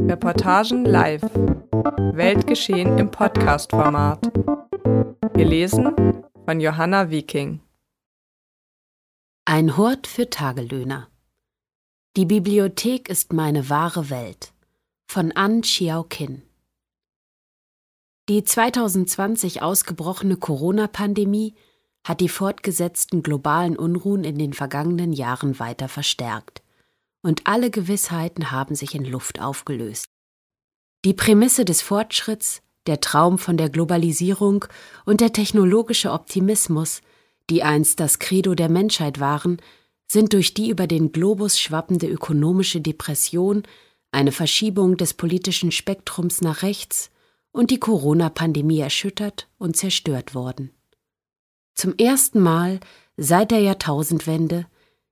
Reportagen live. Weltgeschehen im Podcast-Format. Gelesen von Johanna Wiking. Ein Hort für Tagelöhner. Die Bibliothek ist meine wahre Welt. Von An Chiao Kin. Die 2020 ausgebrochene Corona-Pandemie hat die fortgesetzten globalen Unruhen in den vergangenen Jahren weiter verstärkt. Und alle Gewissheiten haben sich in Luft aufgelöst. Die Prämisse des Fortschritts, der Traum von der Globalisierung und der technologische Optimismus, die einst das Credo der Menschheit waren, sind durch die über den Globus schwappende ökonomische Depression, eine Verschiebung des politischen Spektrums nach rechts und die Corona-Pandemie erschüttert und zerstört worden. Zum ersten Mal seit der Jahrtausendwende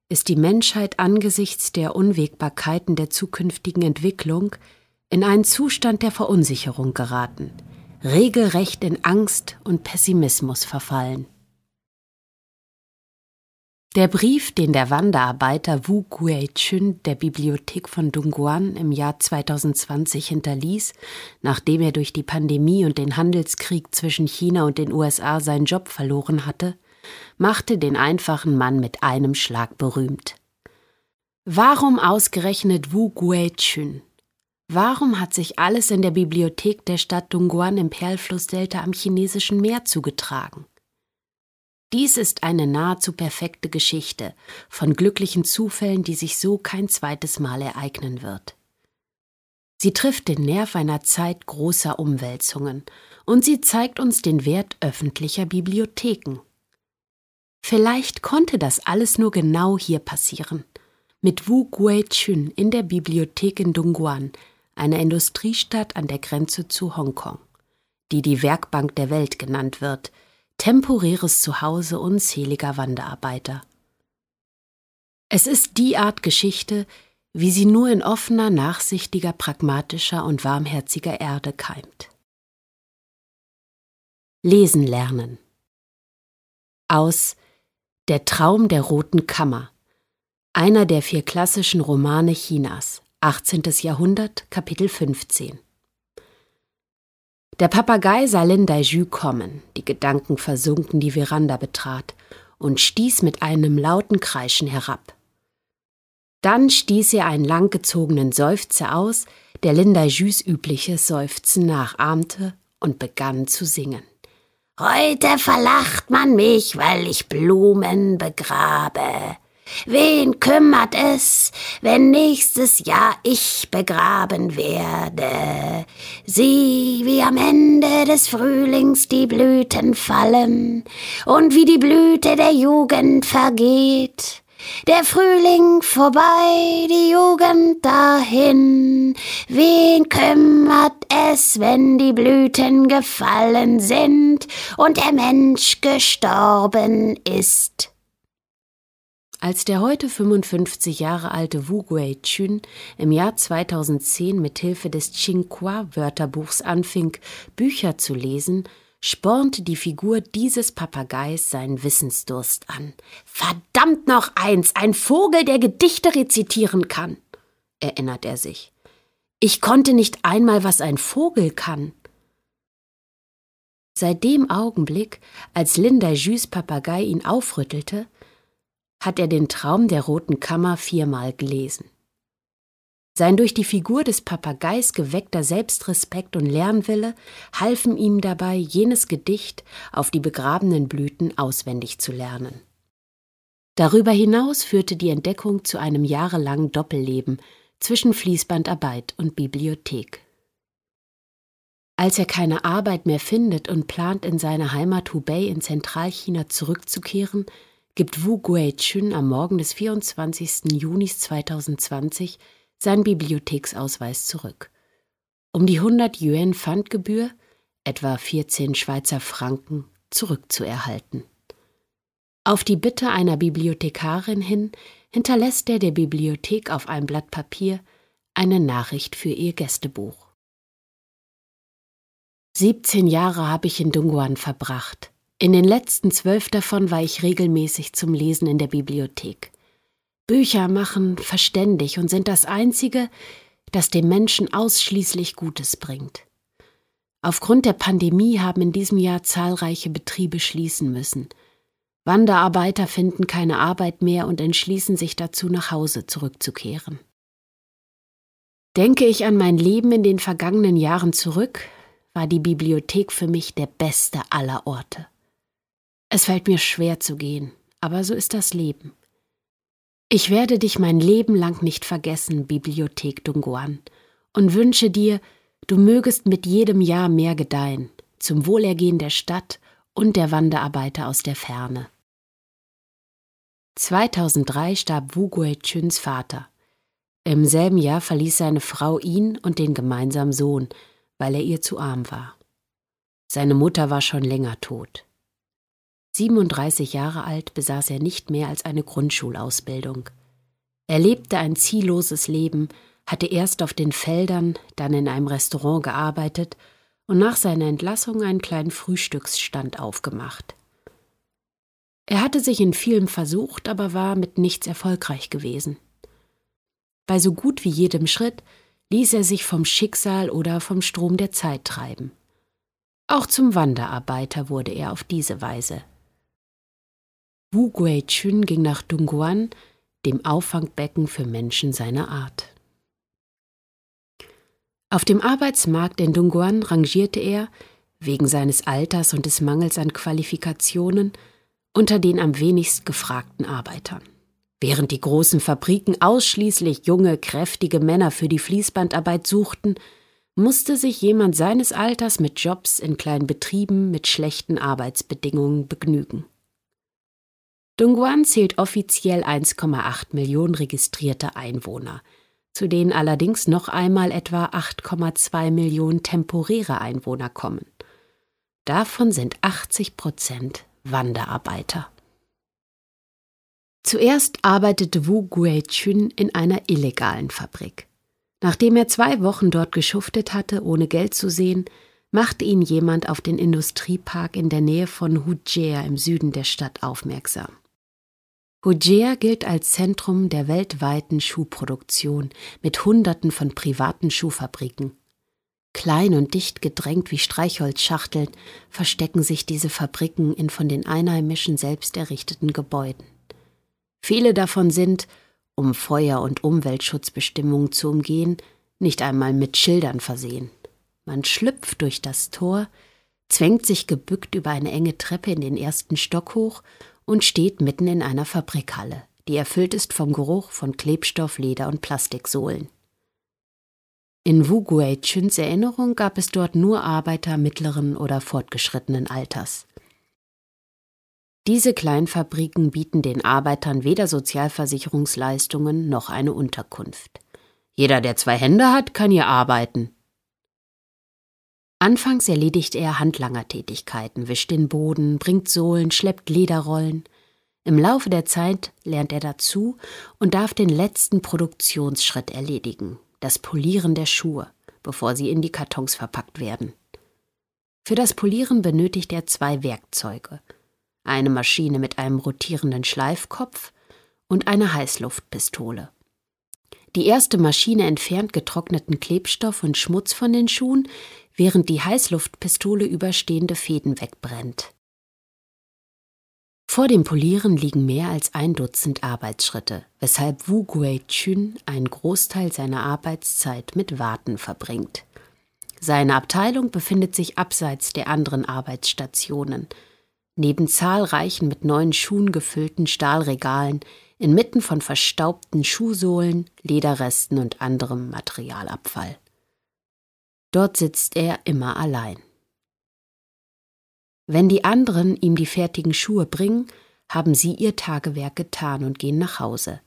ist die Menschheit angesichts der Unwägbarkeiten der zukünftigen Entwicklung in einen Zustand der Verunsicherung geraten, regelrecht in Angst und Pessimismus verfallen. Der Brief, den der Wanderarbeiter Wu Guei-chun der Bibliothek von Dongguan im Jahr 2020 hinterließ, nachdem er durch die Pandemie und den Handelskrieg zwischen China und den USA seinen Job verloren hatte, machte den einfachen Mann mit einem Schlag berühmt. Warum ausgerechnet Wu Guei-chun? Warum hat sich alles in der Bibliothek der Stadt Dongguan im Perlflussdelta am chinesischen Meer zugetragen? Dies ist eine nahezu perfekte Geschichte von glücklichen Zufällen, die sich so kein zweites Mal ereignen wird. Sie trifft den Nerv einer Zeit großer Umwälzungen und sie zeigt uns den Wert öffentlicher Bibliotheken. Vielleicht konnte das alles nur genau hier passieren, mit Wu Guai-chun in der Bibliothek in Dongguan, einer Industriestadt an der Grenze zu Hongkong, die die Werkbank der Welt genannt wird – temporäres Zuhause unzähliger Wanderarbeiter. Es ist die Art Geschichte, wie sie nur in offener, nachsichtiger, pragmatischer und warmherziger Erde keimt. Lesen lernen. Aus Der Traum der Roten Kammer, einer der vier klassischen Romane Chinas, 18. Jahrhundert, Kapitel 15. Der Papagei sah Lin Daiju kommen, die Gedanken versunken die Veranda betrat, und stieß mit einem lauten Kreischen herab. Dann stieß er einen langgezogenen Seufzer aus, der Lin Daijus übliches Seufzen nachahmte und begann zu singen. Heute verlacht man mich, weil ich Blumen begrabe. Wen kümmert es, wenn nächstes Jahr ich begraben werde? Sieh, wie am Ende des Frühlings die Blüten fallen und wie die Blüte der Jugend vergeht. Der Frühling vorbei, die Jugend dahin. Wen kümmert es, wenn die Blüten gefallen sind und der Mensch gestorben ist? Als der heute 55 Jahre alte Wu Guai-chun im Jahr 2010 mit Hilfe des Tsinghua-Wörterbuchs anfing, Bücher zu lesen, spornte die Figur dieses Papageis seinen Wissensdurst an. Verdammt noch eins, ein Vogel, der Gedichte rezitieren kann, erinnert er sich. Ich konnte nicht einmal, was ein Vogel kann. Seit dem Augenblick, als Linda Jus Papagei ihn aufrüttelte, hat er den Traum der roten Kammer viermal gelesen. Sein durch die Figur des Papageis geweckter Selbstrespekt und Lernwille halfen ihm dabei, jenes Gedicht auf die begrabenen Blüten auswendig zu lernen. Darüber hinaus führte die Entdeckung zu einem jahrelangen Doppelleben zwischen Fließbandarbeit und Bibliothek. Als er keine Arbeit mehr findet und plant, in seine Heimat Hubei in Zentralchina zurückzukehren, gibt Wu Guai-chun am Morgen des 24. Junis 2020 seinen Bibliotheksausweis zurück. Um die 100 Yuan Pfandgebühr, etwa 14 Schweizer Franken, zurückzuerhalten. Auf die Bitte einer Bibliothekarin hin hinterlässt er der Bibliothek auf einem Blatt Papier eine Nachricht für ihr Gästebuch. 17 Jahre habe ich in Dongguan verbracht. In den letzten zwölf davon war ich regelmäßig zum Lesen in der Bibliothek. Bücher machen verständig und sind das Einzige, das dem Menschen ausschließlich Gutes bringt. Aufgrund der Pandemie haben in diesem Jahr zahlreiche Betriebe schließen müssen. Wanderarbeiter finden keine Arbeit mehr und entschließen sich dazu, nach Hause zurückzukehren. Denke ich an mein Leben in den vergangenen Jahren zurück, war die Bibliothek für mich der beste aller Orte. Es fällt mir schwer zu gehen, aber so ist das Leben. Ich werde dich mein Leben lang nicht vergessen, Bibliothek Dunguan, und wünsche dir, du mögest mit jedem Jahr mehr gedeihen, zum Wohlergehen der Stadt und der Wanderarbeiter aus der Ferne. 2003 starb Wu Guichuns Vater. Im selben Jahr verließ seine Frau ihn und den gemeinsamen Sohn, weil er ihr zu arm war. Seine Mutter war schon länger tot. 37 Jahre alt besaß er nicht mehr als eine Grundschulausbildung. Er lebte ein zielloses Leben, hatte erst auf den Feldern, dann in einem Restaurant gearbeitet und nach seiner Entlassung einen kleinen Frühstücksstand aufgemacht. Er hatte sich in vielem versucht, aber war mit nichts erfolgreich gewesen. Bei so gut wie jedem Schritt ließ er sich vom Schicksal oder vom Strom der Zeit treiben. Auch zum Wanderarbeiter wurde er auf diese Weise Wu Guichun ging nach Dongguan, dem Auffangbecken für Menschen seiner Art. Auf dem Arbeitsmarkt in Dongguan rangierte er, wegen seines Alters und des Mangels an Qualifikationen, unter den am wenigst gefragten Arbeitern. Während die großen Fabriken ausschließlich junge, kräftige Männer für die Fließbandarbeit suchten, musste sich jemand seines Alters mit Jobs in kleinen Betrieben mit schlechten Arbeitsbedingungen begnügen. Dongguan zählt offiziell 1,8 Millionen registrierte Einwohner, zu denen allerdings noch einmal etwa 8,2 Millionen temporäre Einwohner kommen. Davon sind 80 Prozent Wanderarbeiter. Zuerst arbeitete Wu Guichun in einer illegalen Fabrik. Nachdem er zwei Wochen dort geschuftet hatte, ohne Geld zu sehen, machte ihn jemand auf den Industriepark in der Nähe von Hujia im Süden der Stadt aufmerksam. Hujia gilt als Zentrum der weltweiten Schuhproduktion mit Hunderten von privaten Schuhfabriken. Klein und dicht gedrängt wie Streichholzschachteln verstecken sich diese Fabriken in von den Einheimischen selbst errichteten Gebäuden. Viele davon sind, um Feuer- und Umweltschutzbestimmungen zu umgehen, nicht einmal mit Schildern versehen. Man schlüpft durch das Tor, zwängt sich gebückt über eine enge Treppe in den ersten Stock hoch und steht mitten in einer Fabrikhalle, die erfüllt ist vom Geruch von Klebstoff, Leder und Plastiksohlen. In Wu Guichuns Erinnerung gab es dort nur Arbeiter mittleren oder fortgeschrittenen Alters. Diese Kleinfabriken bieten den Arbeitern weder Sozialversicherungsleistungen noch eine Unterkunft. Jeder, der zwei Hände hat, kann hier arbeiten, Anfangs erledigt er Handlangertätigkeiten, wischt den Boden, bringt Sohlen, schleppt Lederrollen. Im Laufe der Zeit lernt er dazu und darf den letzten Produktionsschritt erledigen, das Polieren der Schuhe, bevor sie in die Kartons verpackt werden. Für das Polieren benötigt er zwei Werkzeuge, eine Maschine mit einem rotierenden Schleifkopf und eine Heißluftpistole. Die erste Maschine entfernt getrockneten Klebstoff und Schmutz von den Schuhen, während die Heißluftpistole überstehende Fäden wegbrennt. Vor dem Polieren liegen mehr als ein Dutzend Arbeitsschritte, weshalb Wu Guichun einen Großteil seiner Arbeitszeit mit Warten verbringt. Seine Abteilung befindet sich abseits der anderen Arbeitsstationen, neben zahlreichen mit neuen Schuhen gefüllten Stahlregalen, inmitten von verstaubten Schuhsohlen, Lederresten und anderem Materialabfall. Dort sitzt er immer allein. Wenn die anderen ihm die fertigen Schuhe bringen, haben sie ihr Tagewerk getan und gehen nach Hause.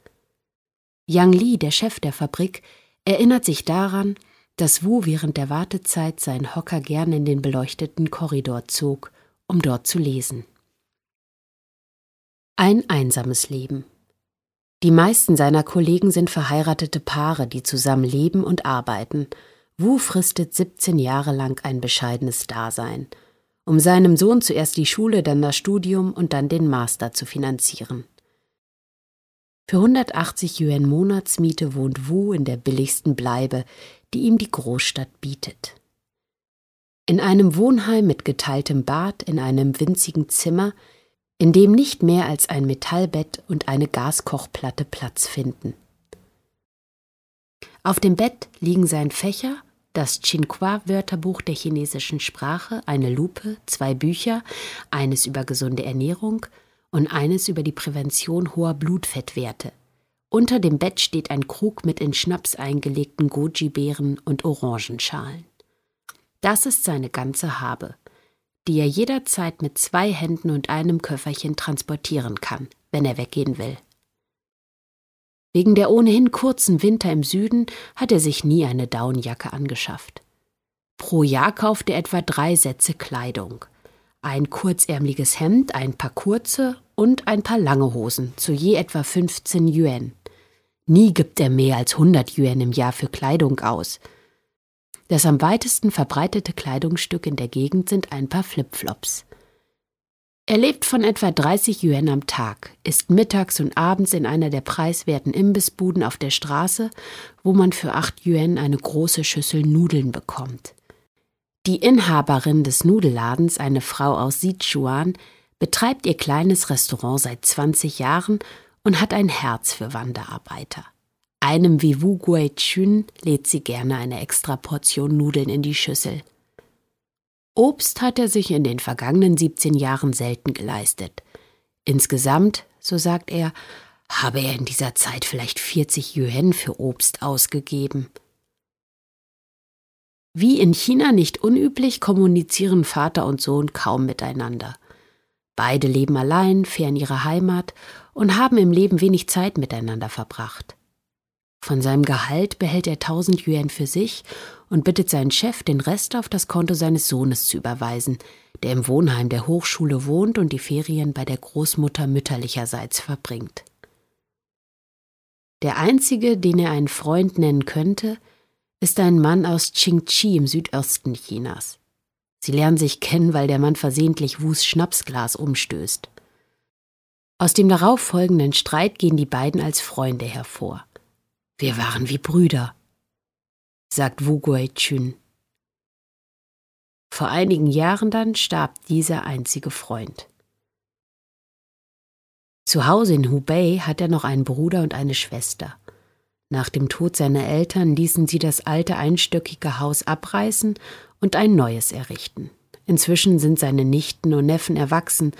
Yang Li, der Chef der Fabrik, erinnert sich daran, dass Wu während der Wartezeit seinen Hocker gern in den beleuchteten Korridor zog, um dort zu lesen. Ein einsames Leben. Die meisten seiner Kollegen sind verheiratete Paare, die zusammen leben und arbeiten Wu fristet 17 Jahre lang ein bescheidenes Dasein, um seinem Sohn zuerst die Schule, dann das Studium und dann den Master zu finanzieren. Für 180 Yuan Monatsmiete wohnt Wu in der billigsten Bleibe, die ihm die Großstadt bietet. In einem Wohnheim mit geteiltem Bad in einem winzigen Zimmer, in dem nicht mehr als ein Metallbett und eine Gaskochplatte Platz finden. Auf dem Bett liegen sein Fächer, das Chinqua-Wörterbuch der chinesischen Sprache, eine Lupe, zwei Bücher, eines über gesunde Ernährung und eines über die Prävention hoher Blutfettwerte. Unter dem Bett steht ein Krug mit in Schnaps eingelegten Goji-Beeren und Orangenschalen. Das ist seine ganze Habe, die er jederzeit mit zwei Händen und einem Köfferchen transportieren kann, wenn er weggehen will. Wegen der ohnehin kurzen Winter im Süden hat er sich nie eine Daunenjacke angeschafft. Pro Jahr kauft er etwa drei Sätze Kleidung. Ein kurzärmliches Hemd, ein paar kurze und ein paar lange Hosen zu je etwa 15 Yuan. Nie gibt er mehr als 100 Yuan im Jahr für Kleidung aus. Das am weitesten verbreitete Kleidungsstück in der Gegend sind ein paar Flipflops. Er lebt von etwa 30 Yuan am Tag, ist mittags und abends in einer der preiswerten Imbissbuden auf der Straße, wo man für 8 Yuan eine große Schüssel Nudeln bekommt. Die Inhaberin des Nudelladens, eine Frau aus Sichuan, betreibt ihr kleines Restaurant seit 20 Jahren und hat ein Herz für Wanderarbeiter. Einem wie Wu Guai Chun lädt sie gerne eine extra Portion Nudeln in die Schüssel. Obst hat er sich in den vergangenen 17 Jahren selten geleistet. Insgesamt, so sagt er, habe er in dieser Zeit vielleicht 40 Yuan für Obst ausgegeben. Wie in China nicht unüblich, kommunizieren Vater und Sohn kaum miteinander. Beide leben allein, fern ihrer Heimat und haben im Leben wenig Zeit miteinander verbracht. Von seinem Gehalt behält er 1000 Yuan für sich und bittet seinen Chef, den Rest auf das Konto seines Sohnes zu überweisen, der im Wohnheim der Hochschule wohnt und die Ferien bei der Großmutter mütterlicherseits verbringt. Der einzige, den er einen Freund nennen könnte, ist ein Mann aus Qingqi im Südosten Chinas. Sie lernen sich kennen, weil der Mann versehentlich Wus Schnapsglas umstößt. Aus dem darauffolgenden Streit gehen die beiden als Freunde hervor. Wir waren wie Brüder, sagt Wu Guai-chun. Vor einigen Jahren dann starb dieser einzige Freund. Zu Hause in Hubei hat er noch einen Bruder und eine Schwester. Nach dem Tod seiner Eltern ließen sie das alte einstöckige Haus abreißen und ein neues errichten. Inzwischen sind seine Nichten und Neffen erwachsen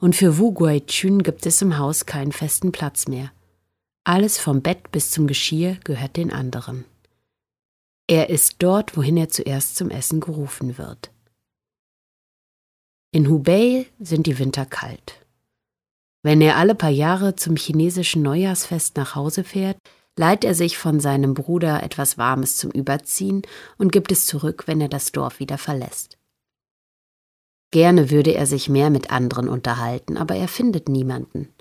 und für Wu Guai-chun gibt es im Haus keinen festen Platz mehr. Alles vom Bett bis zum Geschirr gehört den anderen. Er ist dort, wohin er zuerst zum Essen gerufen wird. In Hubei sind die Winter kalt. Wenn er alle paar Jahre zum chinesischen Neujahrsfest nach Hause fährt, leiht er sich von seinem Bruder etwas Warmes zum Überziehen und gibt es zurück, wenn er das Dorf wieder verlässt. Gerne würde er sich mehr mit anderen unterhalten, aber er findet niemanden.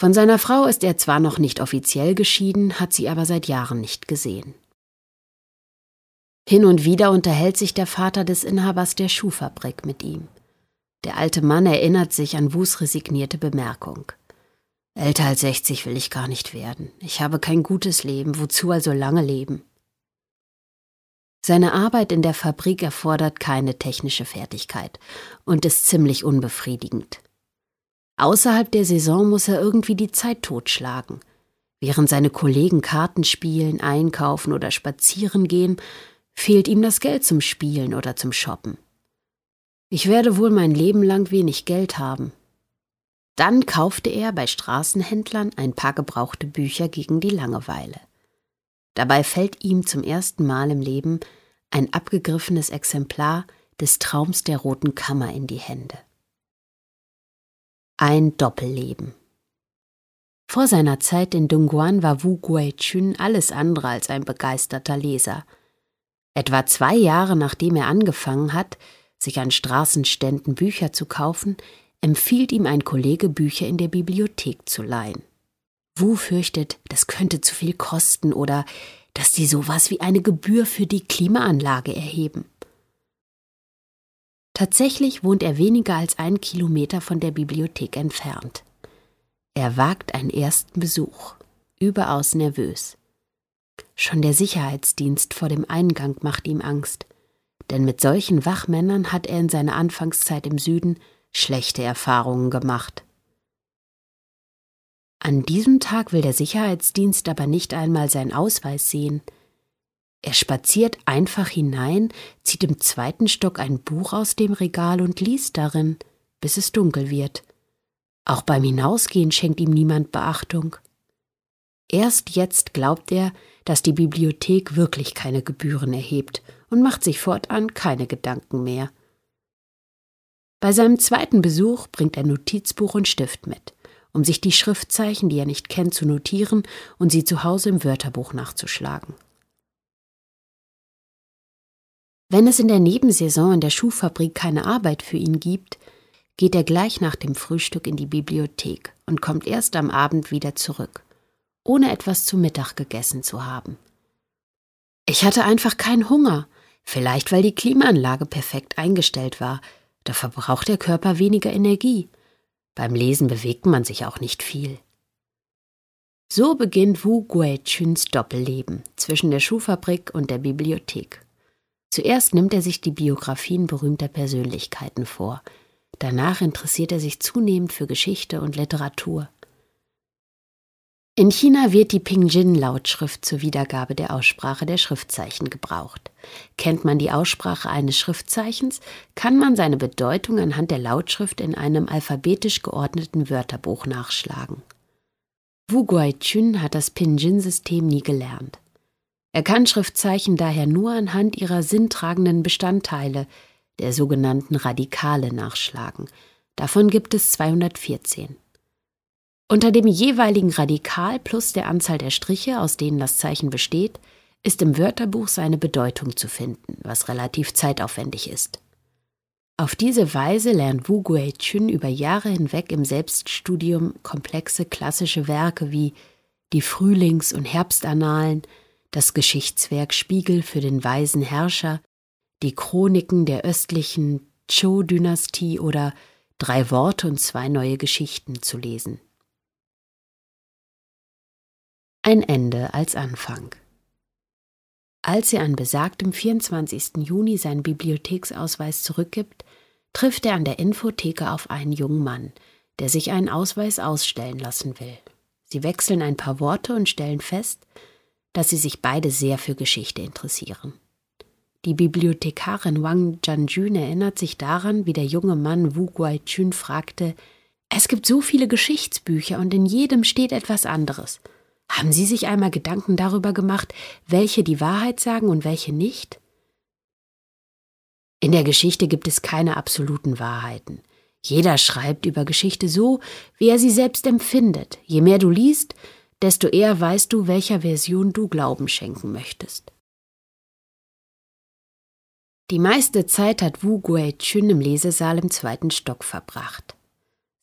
Von seiner Frau ist er zwar noch nicht offiziell geschieden, hat sie aber seit Jahren nicht gesehen. Hin und wieder unterhält sich der Vater des Inhabers der Schuhfabrik mit ihm. Der alte Mann erinnert sich an Wus resignierte Bemerkung. Älter als 60 will ich gar nicht werden. Ich habe kein gutes Leben, wozu also lange leben? Seine Arbeit in der Fabrik erfordert keine technische Fertigkeit und ist ziemlich unbefriedigend. Außerhalb der Saison muss er irgendwie die Zeit totschlagen. Während seine Kollegen Karten spielen, einkaufen oder spazieren gehen, fehlt ihm das Geld zum Spielen oder zum Shoppen. Ich werde wohl mein Leben lang wenig Geld haben, dann kaufte er bei Straßenhändlern ein paar gebrauchte Bücher gegen die Langeweile. Dabei fällt ihm zum ersten Mal im Leben ein abgegriffenes Exemplar des Traums der Roten Kammer in die Hände. Ein Doppelleben. Vor seiner Zeit in Dongguan war Wu Guai-chun alles andere als ein begeisterter Leser. Etwa zwei Jahre nachdem er angefangen hat, sich an Straßenständen Bücher zu kaufen, empfiehlt ihm ein Kollege, Bücher in der Bibliothek zu leihen. Wu fürchtet, das könnte zu viel kosten oder dass die sowas wie eine Gebühr für die Klimaanlage erheben. Tatsächlich wohnt er weniger als einen Kilometer von der Bibliothek entfernt. Er wagt einen ersten Besuch, überaus nervös. Schon der Sicherheitsdienst vor dem Eingang macht ihm Angst, denn mit solchen Wachmännern hat er in seiner Anfangszeit im Süden schlechte Erfahrungen gemacht. An diesem Tag will der Sicherheitsdienst aber nicht einmal seinen Ausweis sehen. Er spaziert einfach hinein, zieht im zweiten Stock ein Buch aus dem Regal und liest darin, bis es dunkel wird. Auch beim Hinausgehen schenkt ihm niemand Beachtung. Erst jetzt glaubt er, dass die Bibliothek wirklich keine Gebühren erhebt und macht sich fortan keine Gedanken mehr. Bei seinem zweiten Besuch bringt er Notizbuch und Stift mit, um sich die Schriftzeichen, die er nicht kennt, zu notieren und sie zu Hause im Wörterbuch nachzuschlagen. Wenn es in der Nebensaison in der Schuhfabrik keine Arbeit für ihn gibt, geht er gleich nach dem Frühstück in die Bibliothek und kommt erst am Abend wieder zurück, ohne etwas zu Mittag gegessen zu haben. Ich hatte einfach keinen Hunger, vielleicht weil die Klimaanlage perfekt eingestellt war, da verbraucht der Körper weniger Energie. Beim Lesen bewegt man sich auch nicht viel. So beginnt Wu Guichuns Doppelleben zwischen der Schuhfabrik und der Bibliothek. Zuerst nimmt er sich die Biografien berühmter Persönlichkeiten vor, Danach interessiert er sich zunehmend für Geschichte und Literatur. In China wird die Pingjin-Lautschrift zur Wiedergabe der Aussprache der Schriftzeichen gebraucht. Kennt man die Aussprache eines Schriftzeichens, kann man seine Bedeutung anhand der Lautschrift in einem alphabetisch geordneten Wörterbuch nachschlagen. Wu Guaichun hat das Pingjin-System nie gelernt. Er kann Schriftzeichen daher nur anhand ihrer sinntragenden Bestandteile, der sogenannten Radikale nachschlagen. Davon gibt es 214. Unter dem jeweiligen Radikal plus der Anzahl der Striche, aus denen das Zeichen besteht, ist im Wörterbuch seine Bedeutung zu finden, was relativ zeitaufwendig ist. Auf diese Weise lernt Wu Guichun über Jahre hinweg im Selbststudium komplexe klassische Werke wie die Frühlings- und Herbstannalen, das Geschichtswerk Spiegel für den weisen Herrscher die Chroniken der östlichen Zhou-Dynastie oder Drei Worte und zwei neue Geschichten zu lesen. Ein Ende als Anfang. Als er an besagtem 24. Juni seinen Bibliotheksausweis zurückgibt, trifft er an der Infotheke auf einen jungen Mann, der sich einen Ausweis ausstellen lassen will. Sie wechseln ein paar Worte und stellen fest, dass sie sich beide sehr für Geschichte interessieren. Die Bibliothekarin Wang Jianjun erinnert sich daran, wie der junge Mann Wu Guaichun fragte: Es gibt so viele Geschichtsbücher und in jedem steht etwas anderes. Haben Sie sich einmal Gedanken darüber gemacht, welche die Wahrheit sagen und welche nicht? In der Geschichte gibt es keine absoluten Wahrheiten. Jeder schreibt über Geschichte so, wie er sie selbst empfindet. Je mehr du liest, desto eher weißt du, welcher Version du Glauben schenken möchtest. Die meiste Zeit hat Wu Guichun im Lesesaal im zweiten Stock verbracht.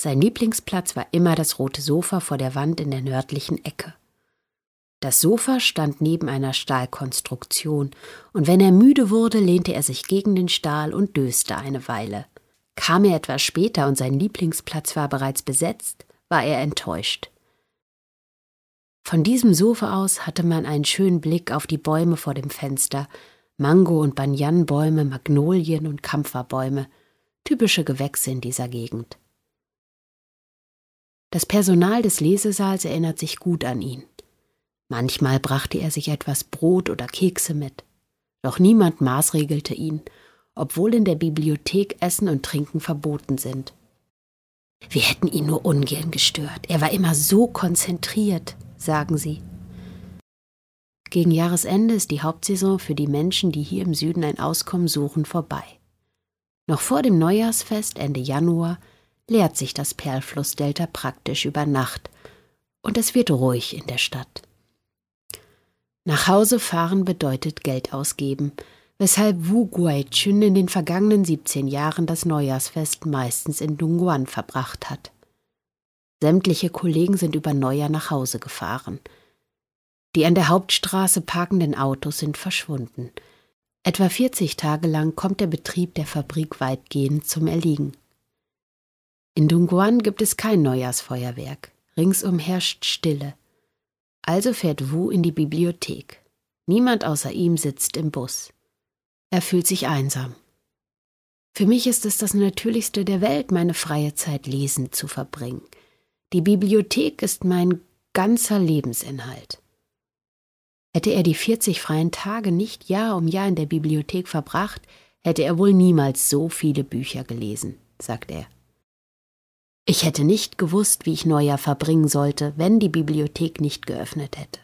Sein Lieblingsplatz war immer das rote Sofa vor der Wand in der nördlichen Ecke. Das Sofa stand neben einer Stahlkonstruktion, und wenn er müde wurde, lehnte er sich gegen den Stahl und döste eine Weile. Kam er etwas später und sein Lieblingsplatz war bereits besetzt, war er enttäuscht. Von diesem Sofa aus hatte man einen schönen Blick auf die Bäume vor dem Fenster, Mango- und Banyanbäume, Magnolien und Kampferbäume, typische Gewächse in dieser Gegend. Das Personal des Lesesaals erinnert sich gut an ihn. Manchmal brachte er sich etwas Brot oder Kekse mit. Doch niemand maßregelte ihn, obwohl in der Bibliothek Essen und Trinken verboten sind. Wir hätten ihn nur ungern gestört. Er war immer so konzentriert, sagen sie. Gegen Jahresende ist die Hauptsaison für die Menschen, die hier im Süden ein Auskommen suchen, vorbei. Noch vor dem Neujahrsfest Ende Januar leert sich das Perlflussdelta praktisch über Nacht und es wird ruhig in der Stadt. Nach Hause fahren bedeutet Geld ausgeben, weshalb Wu Guaichun in den vergangenen 17 Jahren das Neujahrsfest meistens in Dongguan verbracht hat. Sämtliche Kollegen sind über Neujahr nach Hause gefahren – die an der Hauptstraße parkenden Autos sind verschwunden. Etwa 40 Tage lang kommt der Betrieb der Fabrik weitgehend zum Erliegen. In Dongguan gibt es kein Neujahrsfeuerwerk. Ringsum herrscht Stille. Also fährt Wu in die Bibliothek. Niemand außer ihm sitzt im Bus. Er fühlt sich einsam. Für mich ist es das Natürlichste der Welt, meine freie Zeit lesend zu verbringen. Die Bibliothek ist mein ganzer Lebensinhalt. Hätte er die 40 freien Tage nicht Jahr um Jahr in der Bibliothek verbracht, hätte er wohl niemals so viele Bücher gelesen, sagt er. Ich hätte nicht gewusst, wie ich Neujahr verbringen sollte, wenn die Bibliothek nicht geöffnet hätte.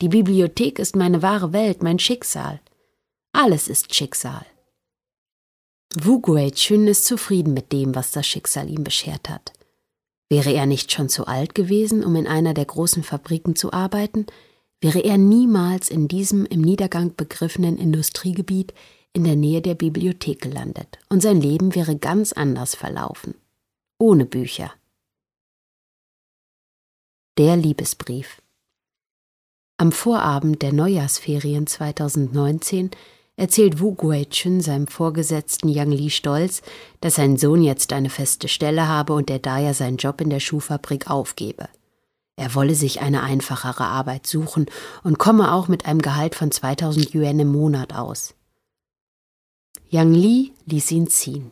Die Bibliothek ist meine wahre Welt, mein Schicksal. Alles ist Schicksal. Wu Guichun ist zufrieden mit dem, was das Schicksal ihm beschert hat. Wäre er nicht schon zu alt gewesen, um in einer der großen Fabriken zu arbeiten, wäre er niemals in diesem im Niedergang begriffenen Industriegebiet in der Nähe der Bibliothek gelandet, und sein Leben wäre ganz anders verlaufen. Ohne Bücher. Der Liebesbrief. Am Vorabend der Neujahrsferien 2019 erzählt Wu Guichun seinem Vorgesetzten Yang Li stolz, dass sein Sohn jetzt eine feste Stelle habe und er daher seinen Job in der Schuhfabrik aufgebe. Er wolle sich eine einfachere Arbeit suchen und komme auch mit einem Gehalt von 2000 Yuan im Monat aus. Yang Li ließ ihn ziehen.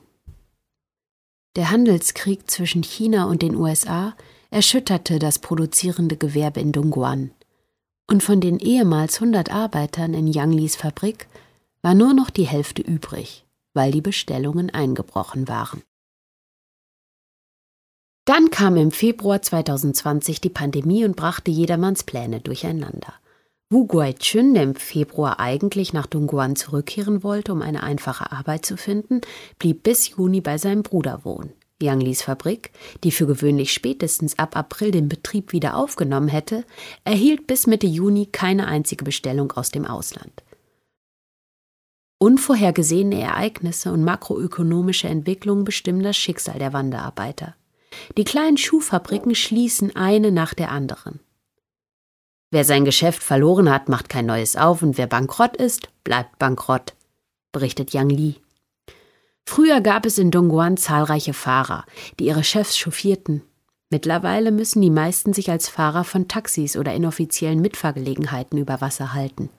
Der Handelskrieg zwischen China und den USA erschütterte das produzierende Gewerbe in Dongguan. Und von den ehemals 100 Arbeitern in Yang Lis Fabrik war nur noch die Hälfte übrig, weil die Bestellungen eingebrochen waren. Dann kam im Februar 2020 die Pandemie und brachte jedermanns Pläne durcheinander. Wu Guaichun, der im Februar eigentlich nach Dongguan zurückkehren wollte, um eine einfache Arbeit zu finden, blieb bis Juni bei seinem Bruder wohnen. Yang Lis Fabrik, die für gewöhnlich spätestens ab April den Betrieb wieder aufgenommen hätte, erhielt bis Mitte Juni keine einzige Bestellung aus dem Ausland. Unvorhergesehene Ereignisse und makroökonomische Entwicklungen bestimmen das Schicksal der Wanderarbeiter. Die kleinen Schuhfabriken schließen eine nach der anderen. Wer sein Geschäft verloren hat, macht kein neues auf und wer bankrott ist, bleibt bankrott, berichtet Yang Li. Früher gab es in Dongguan zahlreiche Fahrer, die ihre Chefs chauffierten. Mittlerweile müssen die meisten sich als Fahrer von Taxis oder inoffiziellen Mitfahrgelegenheiten über Wasser halten.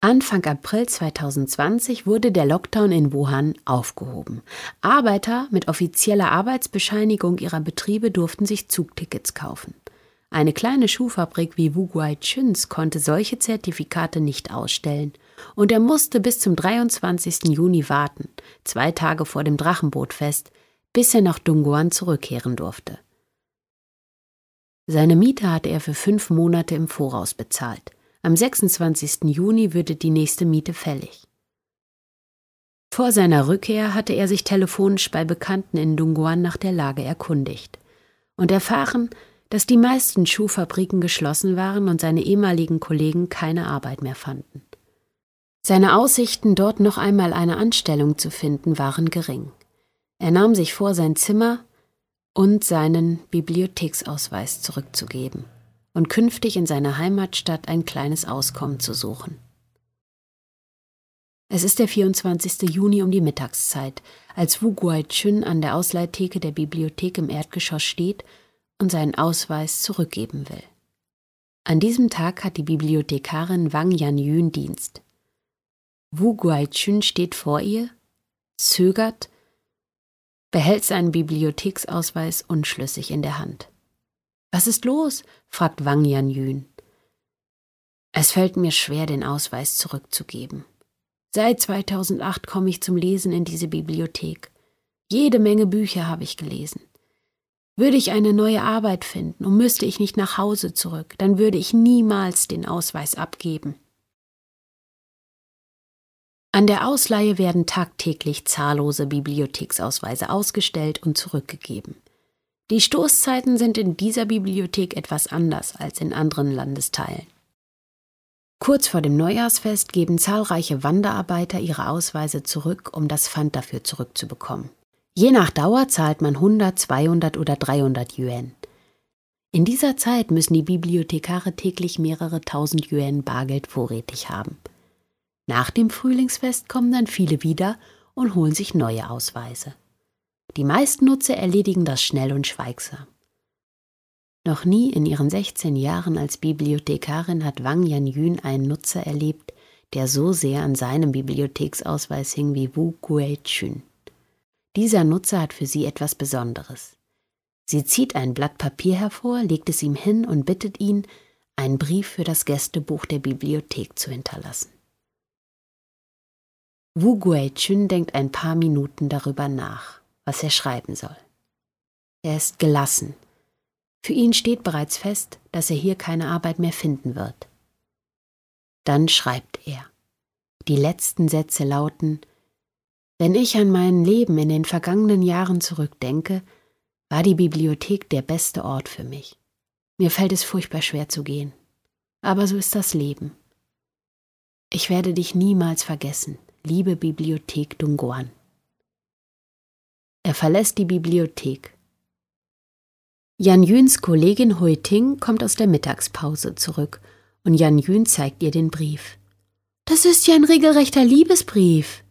Anfang April 2020 wurde der Lockdown in Wuhan aufgehoben. Arbeiter mit offizieller Arbeitsbescheinigung ihrer Betriebe durften sich Zugtickets kaufen. Eine kleine Schuhfabrik wie Wuguai Chuns konnte solche Zertifikate nicht ausstellen und er musste bis zum 23. Juni warten, zwei Tage vor dem Drachenbootfest, bis er nach Dongguan zurückkehren durfte. Seine Miete hatte er für fünf Monate im Voraus bezahlt. Am 26. Juni würde die nächste Miete fällig. Vor seiner Rückkehr hatte er sich telefonisch bei Bekannten in Dongguan nach der Lage erkundigt und erfahren, dass die meisten Schuhfabriken geschlossen waren und seine ehemaligen Kollegen keine Arbeit mehr fanden. Seine Aussichten, dort noch einmal eine Anstellung zu finden, waren gering. Er nahm sich vor, sein Zimmer und seinen Bibliotheksausweis zurückzugeben und künftig in seiner Heimatstadt ein kleines Auskommen zu suchen. Es ist der 24. Juni um die Mittagszeit, als Wu Guai-chun an der Ausleihtheke der Bibliothek im Erdgeschoss steht und seinen Ausweis zurückgeben will. An diesem Tag hat die Bibliothekarin Wang Yan-yun Dienst. Wu Guai-chun steht vor ihr, zögert, behält seinen Bibliotheksausweis unschlüssig in der Hand. Was ist los? fragt Wang Yan-yun. Es fällt mir schwer, den Ausweis zurückzugeben. Seit 2008 komme ich zum Lesen in diese Bibliothek. Jede Menge Bücher habe ich gelesen. Würde ich eine neue Arbeit finden und müsste ich nicht nach Hause zurück, dann würde ich niemals den Ausweis abgeben. An der Ausleihe werden tagtäglich zahllose Bibliotheksausweise ausgestellt und zurückgegeben. Die Stoßzeiten sind in dieser Bibliothek etwas anders als in anderen Landesteilen. Kurz vor dem Neujahrsfest geben zahlreiche Wanderarbeiter ihre Ausweise zurück, um das Pfand dafür zurückzubekommen. Je nach Dauer zahlt man 100, 200 oder 300 Yuan. In dieser Zeit müssen die Bibliothekare täglich mehrere tausend Yuan Bargeld vorrätig haben. Nach dem Frühlingsfest kommen dann viele wieder und holen sich neue Ausweise. Die meisten Nutzer erledigen das schnell und schweigsam. Noch nie in ihren 16 Jahren als Bibliothekarin hat Wang Yanjun einen Nutzer erlebt, der so sehr an seinem Bibliotheksausweis hing wie Wu Guichun. Dieser Nutzer hat für sie etwas Besonderes. Sie zieht ein Blatt Papier hervor, legt es ihm hin und bittet ihn, einen Brief für das Gästebuch der Bibliothek zu hinterlassen. Wu Guichun denkt ein paar Minuten darüber nach, was er schreiben soll. Er ist gelassen. Für ihn steht bereits fest, dass er hier keine Arbeit mehr finden wird. Dann schreibt er. Die letzten Sätze lauten Wenn ich an mein Leben in den vergangenen Jahren zurückdenke, war die Bibliothek der beste Ort für mich. Mir fällt es furchtbar schwer zu gehen. Aber so ist das Leben. Ich werde dich niemals vergessen, liebe Bibliothek Dunguan. Er verlässt die Bibliothek. Yan Yüns Kollegin Hui Ting kommt aus der Mittagspause zurück und Yan Yün zeigt ihr den Brief. Das ist ja ein regelrechter Liebesbrief,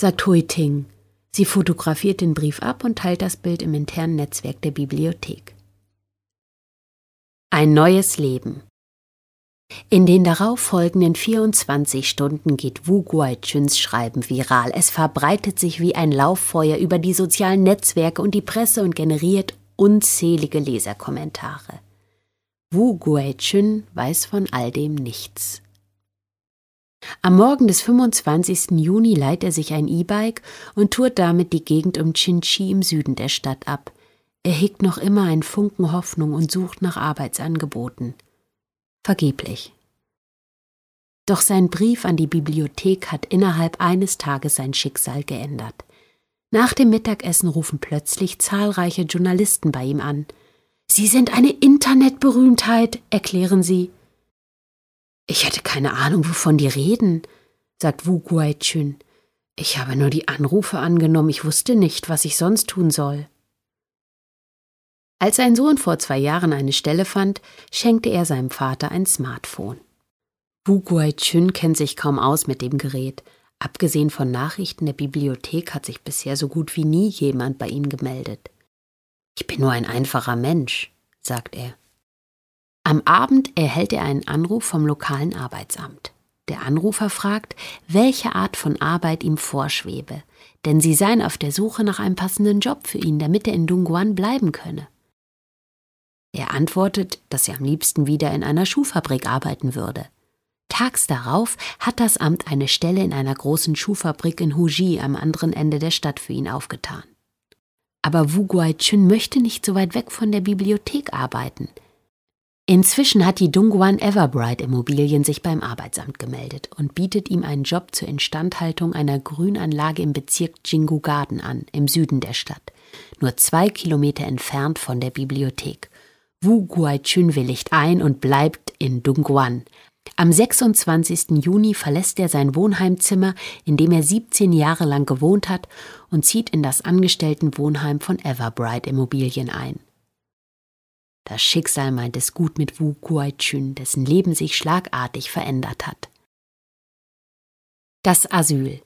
sagt Hui Ting. Sie fotografiert den Brief ab und teilt das Bild im internen Netzwerk der Bibliothek. Ein neues Leben. In den darauf folgenden 24 Stunden geht Wu Guaichuns Schreiben viral. Es verbreitet sich wie ein Lauffeuer über die sozialen Netzwerke und die Presse und generiert unzählige Leserkommentare. Wu Guaichun weiß von all dem nichts. Am Morgen des 25. Juni leiht er sich ein E-Bike und tourt damit die Gegend um Chinchi im Süden der Stadt ab. Er hegt noch immer einen Funken Hoffnung und sucht nach Arbeitsangeboten. Vergeblich. Doch sein Brief an die Bibliothek hat innerhalb eines Tages sein Schicksal geändert. Nach dem Mittagessen rufen plötzlich zahlreiche Journalisten bei ihm an. Sie sind eine Internetberühmtheit, erklären sie. Ich hätte keine Ahnung, wovon die reden, sagt Wu Guaichun. Ich habe nur die Anrufe angenommen, ich wusste nicht, was ich sonst tun soll. Als sein Sohn vor zwei Jahren eine Stelle fand, schenkte er seinem Vater ein Smartphone. Wu Guai-chun kennt sich kaum aus mit dem Gerät. Abgesehen von Nachrichten der Bibliothek hat sich bisher so gut wie nie jemand bei ihm gemeldet. Ich bin nur ein einfacher Mensch, sagt er. Am Abend erhält er einen Anruf vom lokalen Arbeitsamt. Der Anrufer fragt, welche Art von Arbeit ihm vorschwebe, denn sie seien auf der Suche nach einem passenden Job für ihn, damit er in Dongguan bleiben könne. Er antwortet, dass er am liebsten wieder in einer Schuhfabrik arbeiten würde. Tags darauf hat das Amt eine Stelle in einer großen Schuhfabrik in Huji am anderen Ende der Stadt für ihn aufgetan. Aber Wu Guaichun möchte nicht so weit weg von der Bibliothek arbeiten. Inzwischen hat die Dongguan Everbright Immobilien sich beim Arbeitsamt gemeldet und bietet ihm einen Job zur Instandhaltung einer Grünanlage im Bezirk Jingu Garden an, im Süden der Stadt, nur zwei Kilometer entfernt von der Bibliothek. Wu Guaichun willigt ein und bleibt in Dongguan. Am 26. Juni verlässt er sein Wohnheimzimmer, in dem er 17 Jahre lang gewohnt hat, und zieht in das Angestelltenwohnheim von Everbright Immobilien ein. Das Schicksal meint es gut mit Wu Guaichun, dessen Leben sich schlagartig verändert hat. Das Asyl.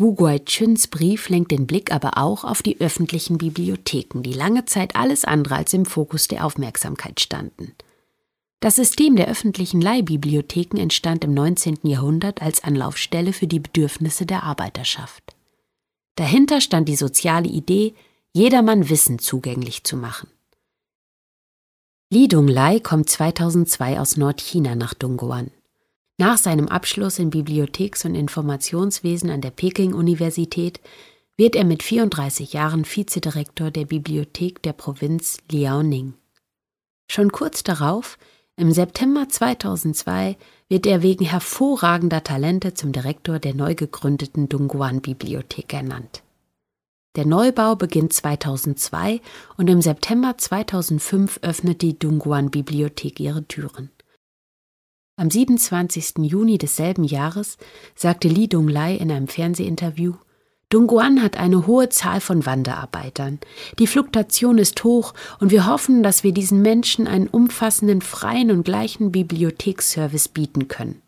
Wu Guaichuns Brief lenkt den Blick aber auch auf die öffentlichen Bibliotheken, die lange Zeit alles andere als im Fokus der Aufmerksamkeit standen. Das System der öffentlichen Leihbibliotheken entstand im 19. Jahrhundert als Anlaufstelle für die Bedürfnisse der Arbeiterschaft. Dahinter stand die soziale Idee, jedermann Wissen zugänglich zu machen. Li Donglai kommt 2002 aus Nordchina nach Dongguan. Nach seinem Abschluss in Bibliotheks- und Informationswesen an der Peking-Universität wird er mit 34 Jahren Vizedirektor der Bibliothek der Provinz Liaoning. Schon kurz darauf, im September 2002, wird er wegen hervorragender Talente zum Direktor der neu gegründeten Dongguan-Bibliothek ernannt. Der Neubau beginnt 2002 und im September 2005 öffnet die Dongguan-Bibliothek ihre Türen. Am 27. Juni desselben Jahres sagte Li Donglai in einem Fernsehinterview, Dongguan hat eine hohe Zahl von Wanderarbeitern. Die Fluktuation ist hoch und wir hoffen, dass wir diesen Menschen einen umfassenden, freien und gleichen Bibliotheksservice bieten können.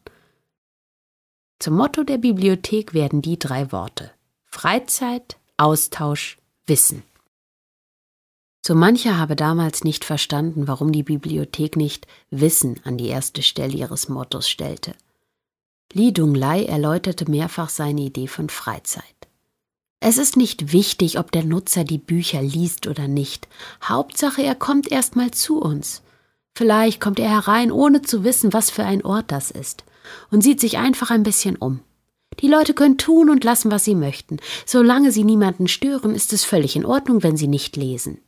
Zum Motto der Bibliothek werden die drei Worte Freizeit, Austausch, Wissen. So mancher habe damals nicht verstanden, warum die Bibliothek nicht Wissen an die erste Stelle ihres Mottos stellte. Li Dunglai erläuterte mehrfach seine Idee von Freizeit. Es ist nicht wichtig, ob der Nutzer die Bücher liest oder nicht. Hauptsache, er kommt erst mal zu uns. Vielleicht kommt er herein, ohne zu wissen, was für ein Ort das ist, und sieht sich einfach ein bisschen um. Die Leute können tun und lassen, was sie möchten. Solange sie niemanden stören, ist es völlig in Ordnung, wenn sie nicht lesen.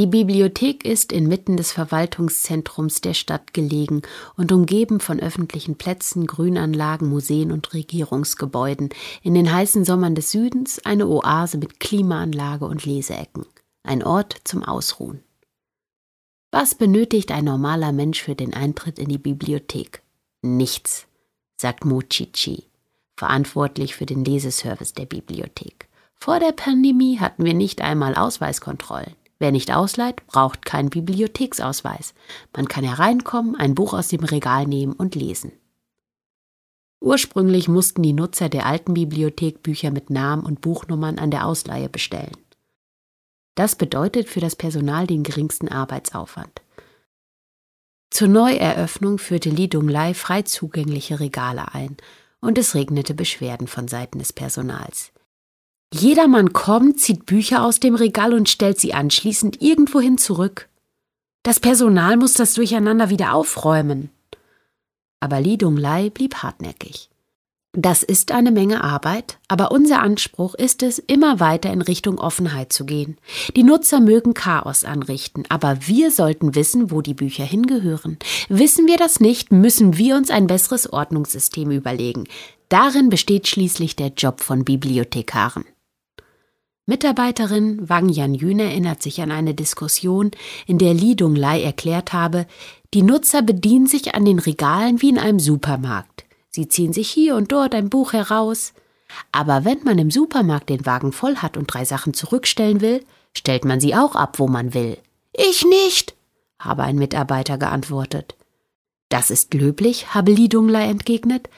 Die Bibliothek ist inmitten des Verwaltungszentrums der Stadt gelegen und umgeben von öffentlichen Plätzen, Grünanlagen, Museen und Regierungsgebäuden. In den heißen Sommern des Südens eine Oase mit Klimaanlage und Leseecken. Ein Ort zum Ausruhen. Was benötigt ein normaler Mensch für den Eintritt in die Bibliothek? Nichts, sagt Mochichi, verantwortlich für den Leseservice der Bibliothek. Vor der Pandemie hatten wir nicht einmal Ausweiskontrollen. Wer nicht ausleiht, braucht keinen Bibliotheksausweis. Man kann hereinkommen, ein Buch aus dem Regal nehmen und lesen. Ursprünglich mussten die Nutzer der alten Bibliothek Bücher mit Namen und Buchnummern an der Ausleihe bestellen. Das bedeutet für das Personal den geringsten Arbeitsaufwand. Zur Neueröffnung führte Li Dunglai frei zugängliche Regale ein und es regnete Beschwerden von Seiten des Personals. Jedermann kommt, zieht Bücher aus dem Regal und stellt sie anschließend irgendwohin zurück. Das Personal muss das Durcheinander wieder aufräumen. Aber Li Dunglai blieb hartnäckig. Das ist eine Menge Arbeit, aber unser Anspruch ist es, immer weiter in Richtung Offenheit zu gehen. Die Nutzer mögen Chaos anrichten, aber wir sollten wissen, wo die Bücher hingehören. Wissen wir das nicht, müssen wir uns ein besseres Ordnungssystem überlegen. Darin besteht schließlich der Job von Bibliothekaren. Mitarbeiterin Wang Yanjun erinnert sich an eine Diskussion, in der Li Dunglai erklärt habe, die Nutzer bedienen sich an den Regalen wie in einem Supermarkt. Sie ziehen sich hier und dort ein Buch heraus. Aber wenn man im Supermarkt den Wagen voll hat und drei Sachen zurückstellen will, stellt man sie auch ab, wo man will. Ich nicht, habe ein Mitarbeiter geantwortet. Das ist löblich, habe Li Dunglai entgegnet,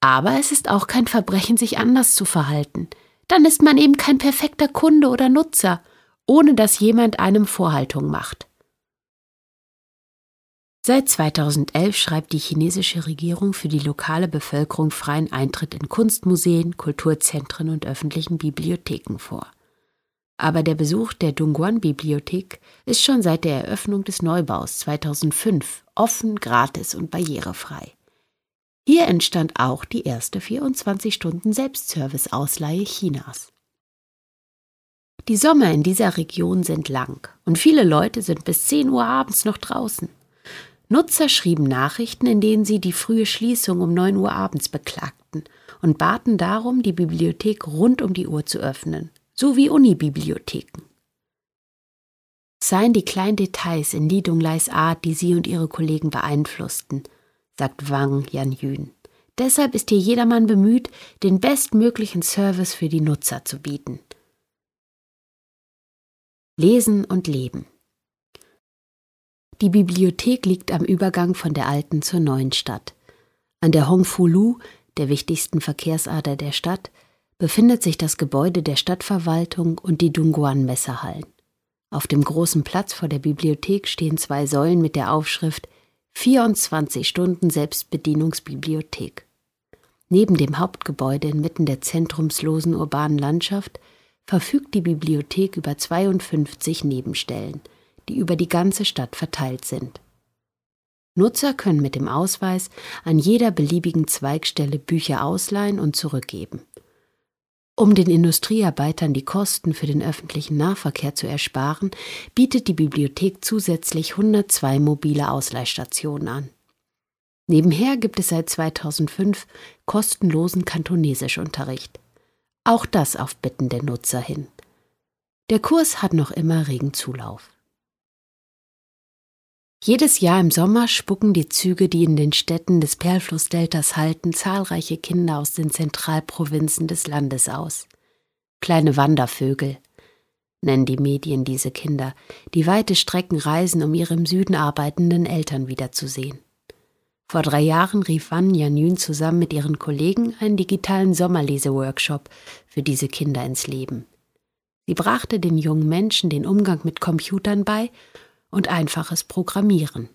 aber es ist auch kein Verbrechen, sich anders zu verhalten dann ist man eben kein perfekter Kunde oder Nutzer, ohne dass jemand einem Vorhaltung macht. Seit 2011 schreibt die chinesische Regierung für die lokale Bevölkerung freien Eintritt in Kunstmuseen, Kulturzentren und öffentlichen Bibliotheken vor. Aber der Besuch der Dongguan-Bibliothek ist schon seit der Eröffnung des Neubaus 2005 offen, gratis und barrierefrei. Hier entstand auch die erste 24-Stunden-Selbstservice-Ausleihe Chinas. Die Sommer in dieser Region sind lang und viele Leute sind bis 10 Uhr abends noch draußen. Nutzer schrieben Nachrichten, in denen sie die frühe Schließung um 9 Uhr abends beklagten und baten darum, die Bibliothek rund um die Uhr zu öffnen, so wie Unibibliotheken. Seien die kleinen Details in Lidungleis Art, die sie und ihre Kollegen beeinflussten – sagt Wang Yanjun. Deshalb ist hier jedermann bemüht, den bestmöglichen Service für die Nutzer zu bieten. Lesen und Leben. Die Bibliothek liegt am Übergang von der alten zur neuen Stadt. An der Hongfu-Lu, der wichtigsten Verkehrsader der Stadt, befindet sich das Gebäude der Stadtverwaltung und die Dongguan-Messerhallen. Auf dem großen Platz vor der Bibliothek stehen zwei Säulen mit der Aufschrift 24 Stunden Selbstbedienungsbibliothek. Neben dem Hauptgebäude inmitten der zentrumslosen urbanen Landschaft verfügt die Bibliothek über 52 Nebenstellen, die über die ganze Stadt verteilt sind. Nutzer können mit dem Ausweis an jeder beliebigen Zweigstelle Bücher ausleihen und zurückgeben. Um den Industriearbeitern die Kosten für den öffentlichen Nahverkehr zu ersparen, bietet die Bibliothek zusätzlich 102 mobile Ausleihstationen an. Nebenher gibt es seit 2005 kostenlosen Kantonesischunterricht. Auch das auf Bitten der Nutzer hin. Der Kurs hat noch immer regen Zulauf. Jedes Jahr im Sommer spucken die Züge, die in den Städten des Perlflussdeltas halten, zahlreiche Kinder aus den Zentralprovinzen des Landes aus. Kleine Wandervögel nennen die Medien diese Kinder, die weite Strecken reisen, um ihre im Süden arbeitenden Eltern wiederzusehen. Vor drei Jahren rief Wan Yanün zusammen mit ihren Kollegen einen digitalen Sommerleseworkshop für diese Kinder ins Leben. Sie brachte den jungen Menschen den Umgang mit Computern bei und einfaches Programmieren.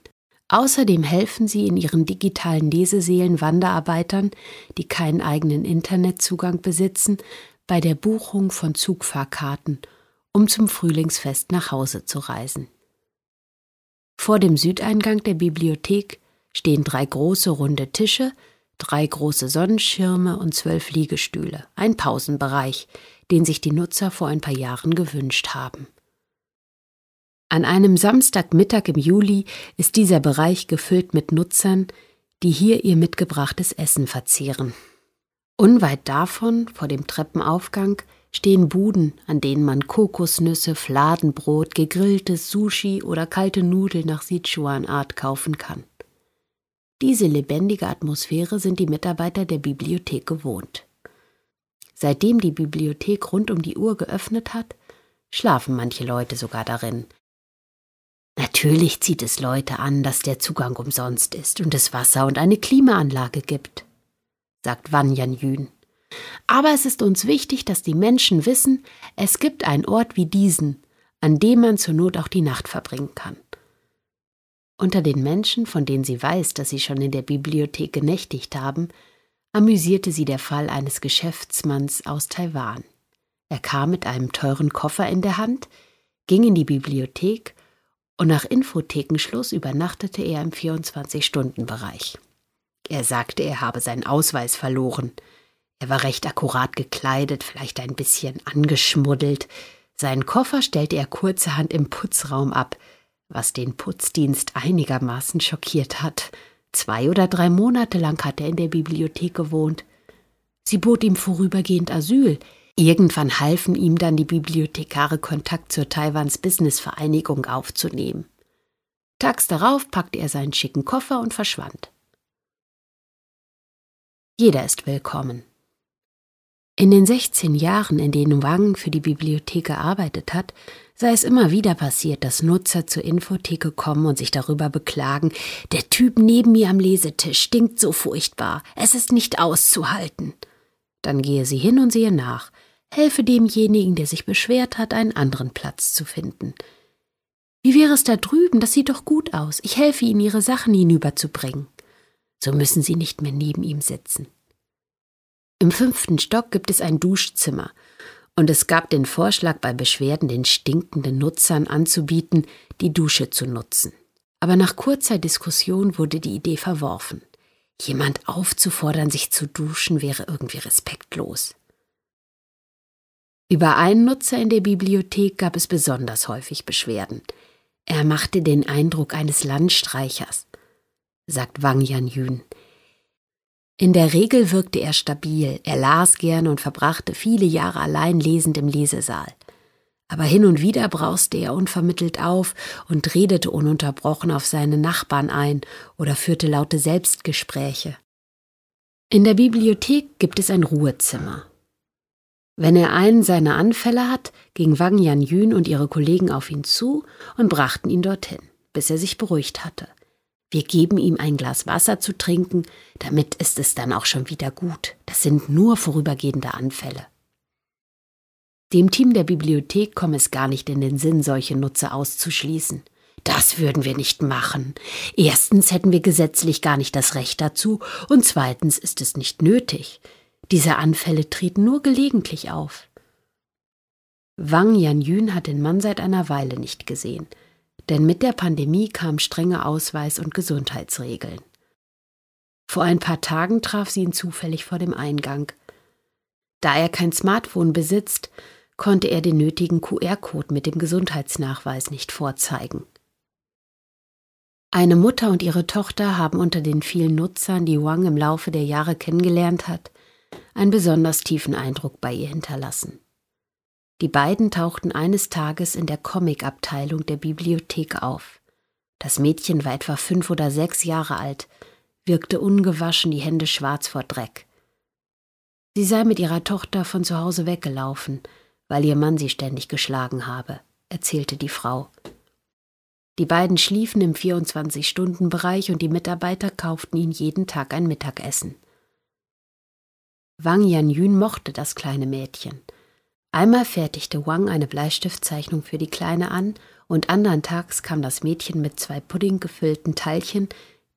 Außerdem helfen sie in ihren digitalen Leseseelen Wanderarbeitern, die keinen eigenen Internetzugang besitzen, bei der Buchung von Zugfahrkarten, um zum Frühlingsfest nach Hause zu reisen. Vor dem Südeingang der Bibliothek stehen drei große runde Tische, drei große Sonnenschirme und zwölf Liegestühle, ein Pausenbereich, den sich die Nutzer vor ein paar Jahren gewünscht haben. An einem Samstagmittag im Juli ist dieser Bereich gefüllt mit Nutzern, die hier ihr mitgebrachtes Essen verzehren. Unweit davon, vor dem Treppenaufgang, stehen Buden, an denen man Kokosnüsse, Fladenbrot, gegrilltes Sushi oder kalte Nudeln nach Sichuan-Art kaufen kann. Diese lebendige Atmosphäre sind die Mitarbeiter der Bibliothek gewohnt. Seitdem die Bibliothek rund um die Uhr geöffnet hat, schlafen manche Leute sogar darin. Natürlich zieht es Leute an, dass der Zugang umsonst ist und es Wasser und eine Klimaanlage gibt, sagt Wanyan Yün. Aber es ist uns wichtig, dass die Menschen wissen, es gibt einen Ort wie diesen, an dem man zur Not auch die Nacht verbringen kann. Unter den Menschen, von denen sie weiß, dass sie schon in der Bibliothek genächtigt haben, amüsierte sie der Fall eines Geschäftsmanns aus Taiwan. Er kam mit einem teuren Koffer in der Hand, ging in die Bibliothek und nach Infothekenschluss übernachtete er im 24-Stunden-Bereich. Er sagte, er habe seinen Ausweis verloren. Er war recht akkurat gekleidet, vielleicht ein bisschen angeschmuddelt. Seinen Koffer stellte er kurzerhand im Putzraum ab, was den Putzdienst einigermaßen schockiert hat. Zwei oder drei Monate lang hat er in der Bibliothek gewohnt. Sie bot ihm vorübergehend Asyl. Irgendwann halfen ihm dann die Bibliothekare Kontakt zur Taiwans Businessvereinigung aufzunehmen. Tags darauf packte er seinen schicken Koffer und verschwand. Jeder ist willkommen. In den 16 Jahren, in denen Wang für die Bibliothek gearbeitet hat, sei es immer wieder passiert, dass Nutzer zur Infotheke kommen und sich darüber beklagen, der Typ neben mir am Lesetisch stinkt so furchtbar, es ist nicht auszuhalten. Dann gehe sie hin und sehe nach, helfe demjenigen, der sich beschwert hat, einen anderen Platz zu finden. Wie wäre es da drüben, das sieht doch gut aus, ich helfe Ihnen, Ihre Sachen hinüberzubringen. So müssen Sie nicht mehr neben ihm sitzen. Im fünften Stock gibt es ein Duschzimmer, und es gab den Vorschlag, bei Beschwerden den stinkenden Nutzern anzubieten, die Dusche zu nutzen. Aber nach kurzer Diskussion wurde die Idee verworfen. Jemand aufzufordern, sich zu duschen, wäre irgendwie respektlos. Über einen Nutzer in der Bibliothek gab es besonders häufig Beschwerden. Er machte den Eindruck eines Landstreichers, sagt Wang Yan Yun. In der Regel wirkte er stabil, er las gern und verbrachte viele Jahre allein lesend im Lesesaal. Aber hin und wieder brauste er unvermittelt auf und redete ununterbrochen auf seine Nachbarn ein oder führte laute Selbstgespräche. In der Bibliothek gibt es ein Ruhezimmer. Wenn er einen seiner Anfälle hat, ging Wang Yan Yun und ihre Kollegen auf ihn zu und brachten ihn dorthin, bis er sich beruhigt hatte. Wir geben ihm ein Glas Wasser zu trinken, damit ist es dann auch schon wieder gut. Das sind nur vorübergehende Anfälle. Dem Team der Bibliothek komme es gar nicht in den Sinn, solche Nutzer auszuschließen. Das würden wir nicht machen. Erstens hätten wir gesetzlich gar nicht das Recht dazu, und zweitens ist es nicht nötig. Diese Anfälle treten nur gelegentlich auf. Wang Yan-Yun hat den Mann seit einer Weile nicht gesehen denn mit der Pandemie kamen strenge Ausweis- und Gesundheitsregeln. Vor ein paar Tagen traf sie ihn zufällig vor dem Eingang. Da er kein Smartphone besitzt, konnte er den nötigen QR-Code mit dem Gesundheitsnachweis nicht vorzeigen. Eine Mutter und ihre Tochter haben unter den vielen Nutzern, die Wang im Laufe der Jahre kennengelernt hat, einen besonders tiefen Eindruck bei ihr hinterlassen. Die beiden tauchten eines Tages in der Comicabteilung der Bibliothek auf. Das Mädchen war etwa fünf oder sechs Jahre alt, wirkte ungewaschen, die Hände schwarz vor Dreck. Sie sei mit ihrer Tochter von zu Hause weggelaufen, weil ihr Mann sie ständig geschlagen habe, erzählte die Frau. Die beiden schliefen im 24-Stunden-Bereich und die Mitarbeiter kauften ihnen jeden Tag ein Mittagessen. Wang Yan Yun mochte das kleine Mädchen. Einmal fertigte Wang eine Bleistiftzeichnung für die Kleine an, und andern Tags kam das Mädchen mit zwei puddinggefüllten Teilchen,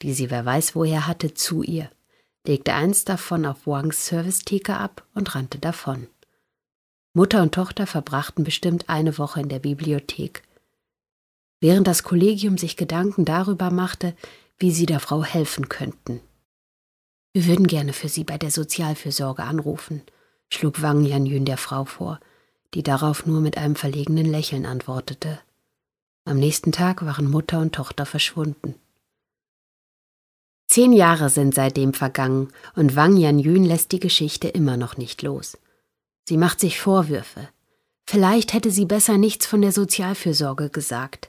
die sie wer weiß woher hatte, zu ihr, legte eins davon auf Wangs Servicetheke ab und rannte davon. Mutter und Tochter verbrachten bestimmt eine Woche in der Bibliothek. Während das Kollegium sich Gedanken darüber machte, wie sie der Frau helfen könnten. Wir würden gerne für sie bei der Sozialfürsorge anrufen, schlug Wang Yanjun der Frau vor, die darauf nur mit einem verlegenen Lächeln antwortete. Am nächsten Tag waren Mutter und Tochter verschwunden. Zehn Jahre sind seitdem vergangen und Wang Yanjun lässt die Geschichte immer noch nicht los. Sie macht sich Vorwürfe. Vielleicht hätte sie besser nichts von der Sozialfürsorge gesagt.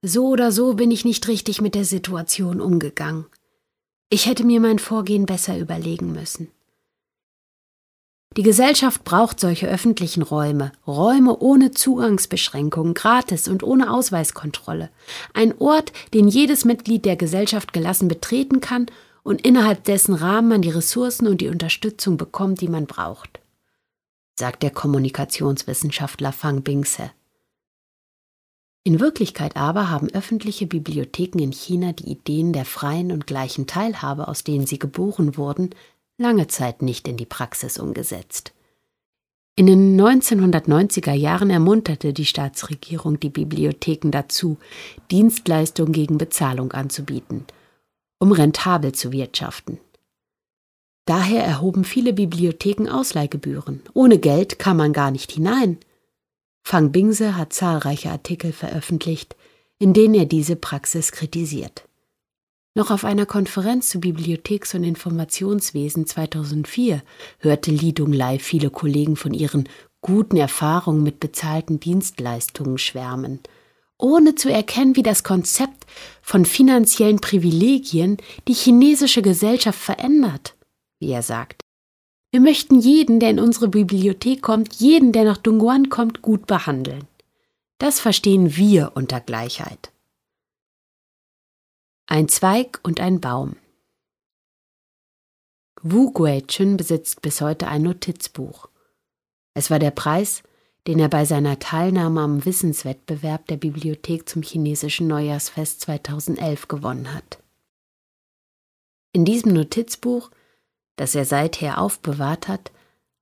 So oder so bin ich nicht richtig mit der Situation umgegangen. Ich hätte mir mein Vorgehen besser überlegen müssen. Die Gesellschaft braucht solche öffentlichen Räume, Räume ohne Zugangsbeschränkungen, gratis und ohne Ausweiskontrolle. Ein Ort, den jedes Mitglied der Gesellschaft gelassen betreten kann und innerhalb dessen Rahmen man die Ressourcen und die Unterstützung bekommt, die man braucht, sagt der Kommunikationswissenschaftler Fang Bingse. In Wirklichkeit aber haben öffentliche Bibliotheken in China die Ideen der freien und gleichen Teilhabe, aus denen sie geboren wurden, lange Zeit nicht in die Praxis umgesetzt. In den 1990er Jahren ermunterte die Staatsregierung die Bibliotheken dazu, Dienstleistungen gegen Bezahlung anzubieten, um rentabel zu wirtschaften. Daher erhoben viele Bibliotheken Ausleihgebühren. Ohne Geld kam man gar nicht hinein. Fang Bingse hat zahlreiche Artikel veröffentlicht, in denen er diese Praxis kritisiert. Noch auf einer Konferenz zu Bibliotheks- und Informationswesen 2004 hörte Li Dunglai viele Kollegen von ihren guten Erfahrungen mit bezahlten Dienstleistungen schwärmen, ohne zu erkennen, wie das Konzept von finanziellen Privilegien die chinesische Gesellschaft verändert, wie er sagt. Wir möchten jeden, der in unsere Bibliothek kommt, jeden, der nach Dongguan kommt, gut behandeln. Das verstehen wir unter Gleichheit. Ein Zweig und ein Baum. Wu Guichun besitzt bis heute ein Notizbuch. Es war der Preis, den er bei seiner Teilnahme am Wissenswettbewerb der Bibliothek zum chinesischen Neujahrsfest 2011 gewonnen hat. In diesem Notizbuch, das er seither aufbewahrt hat,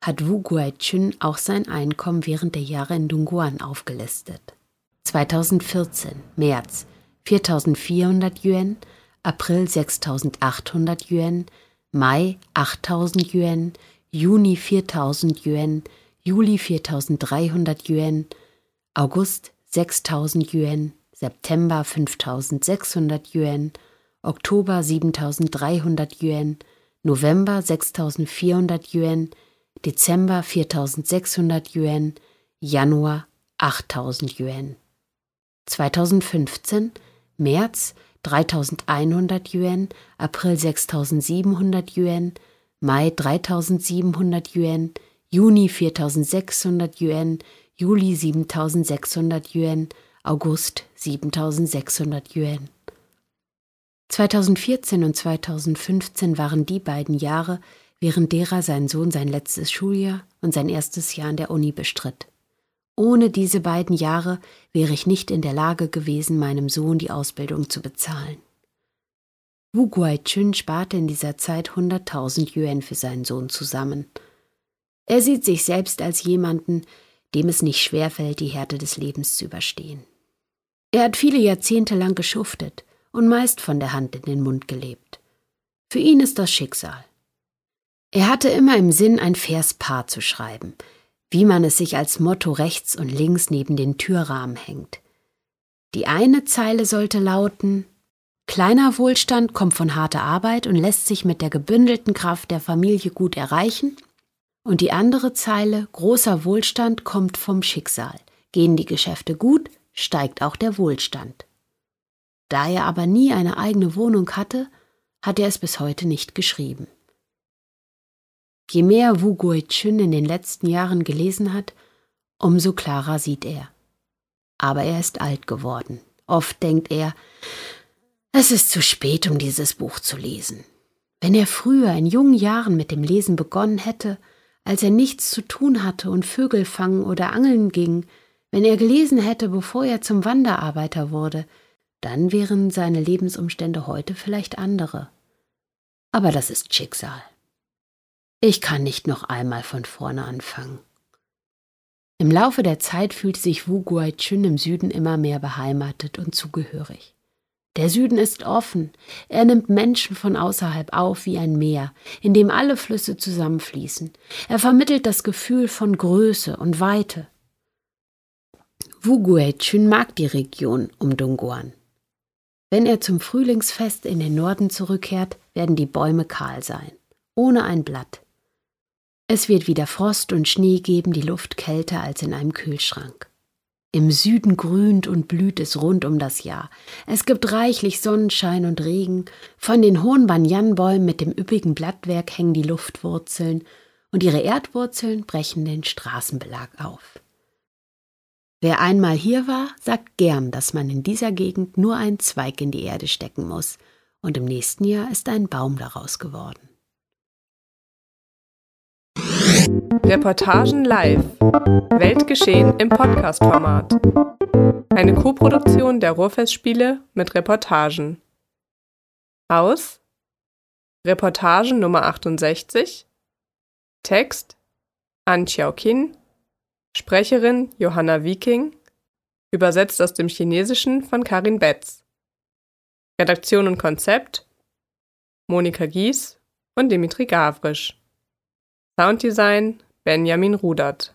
hat Wu Guichun auch sein Einkommen während der Jahre in Dongguan aufgelistet. 2014, März, 4400 Yuan, April 6800 Yuan, Mai 8000 Yuan, Juni 4000 Yuan, Juli 4300 Yuan, August 6000 Yuan, September 5600 Yuan, Oktober 7300 Yuan, November 6400 Yuan, Dezember 4600 Yuan, Januar 8000 Yuan. 2015 März 3100 Yuan, April 6700 Yuan, Mai 3700 Yuan, Juni 4600 Yuan, Juli 7600 Yuan, August 7600 Yuan. 2014 und 2015 waren die beiden Jahre, während derer sein Sohn sein letztes Schuljahr und sein erstes Jahr an der Uni bestritt. Ohne diese beiden Jahre wäre ich nicht in der Lage gewesen, meinem Sohn die Ausbildung zu bezahlen. Wu Guaichun sparte in dieser Zeit 100.000 Yuan für seinen Sohn zusammen. Er sieht sich selbst als jemanden, dem es nicht schwerfällt, die Härte des Lebens zu überstehen. Er hat viele Jahrzehnte lang geschuftet und meist von der Hand in den Mund gelebt. Für ihn ist das Schicksal. Er hatte immer im Sinn, ein Verspaar zu schreiben, wie man es sich als Motto rechts und links neben den Türrahmen hängt. Die eine Zeile sollte lauten Kleiner Wohlstand kommt von harter Arbeit und lässt sich mit der gebündelten Kraft der Familie gut erreichen, und die andere Zeile Großer Wohlstand kommt vom Schicksal. Gehen die Geschäfte gut, steigt auch der Wohlstand. Da er aber nie eine eigene Wohnung hatte, hat er es bis heute nicht geschrieben. Je mehr Wu Guichun in den letzten Jahren gelesen hat, umso klarer sieht er. Aber er ist alt geworden. Oft denkt er, es ist zu spät, um dieses Buch zu lesen. Wenn er früher in jungen Jahren mit dem Lesen begonnen hätte, als er nichts zu tun hatte und Vögel fangen oder angeln ging, wenn er gelesen hätte, bevor er zum Wanderarbeiter wurde, dann wären seine Lebensumstände heute vielleicht andere. Aber das ist Schicksal. Ich kann nicht noch einmal von vorne anfangen. Im Laufe der Zeit fühlte sich Wu Guaichun im Süden immer mehr beheimatet und zugehörig. Der Süden ist offen, er nimmt Menschen von außerhalb auf wie ein Meer, in dem alle Flüsse zusammenfließen. Er vermittelt das Gefühl von Größe und Weite. Wu Guaichun mag die Region um Dongguan. Wenn er zum Frühlingsfest in den Norden zurückkehrt, werden die Bäume kahl sein, ohne ein Blatt. Es wird wieder Frost und Schnee geben, die Luft kälter als in einem Kühlschrank. Im Süden grünt und blüht es rund um das Jahr. Es gibt reichlich Sonnenschein und Regen. Von den hohen Banyanbäumen mit dem üppigen Blattwerk hängen die Luftwurzeln und ihre Erdwurzeln brechen den Straßenbelag auf. Wer einmal hier war, sagt gern, dass man in dieser Gegend nur einen Zweig in die Erde stecken muss, und im nächsten Jahr ist ein Baum daraus geworden. Reportagen live. Weltgeschehen im Podcast-Format. Eine Koproduktion der Ruhrfestspiele mit Reportagen. Aus Reportagen Nummer 68. Text An Kin. Sprecherin Johanna Viking. Übersetzt aus dem Chinesischen von Karin Betz. Redaktion und Konzept Monika Gies und Dimitri Gavrisch. Sounddesign Benjamin Rudert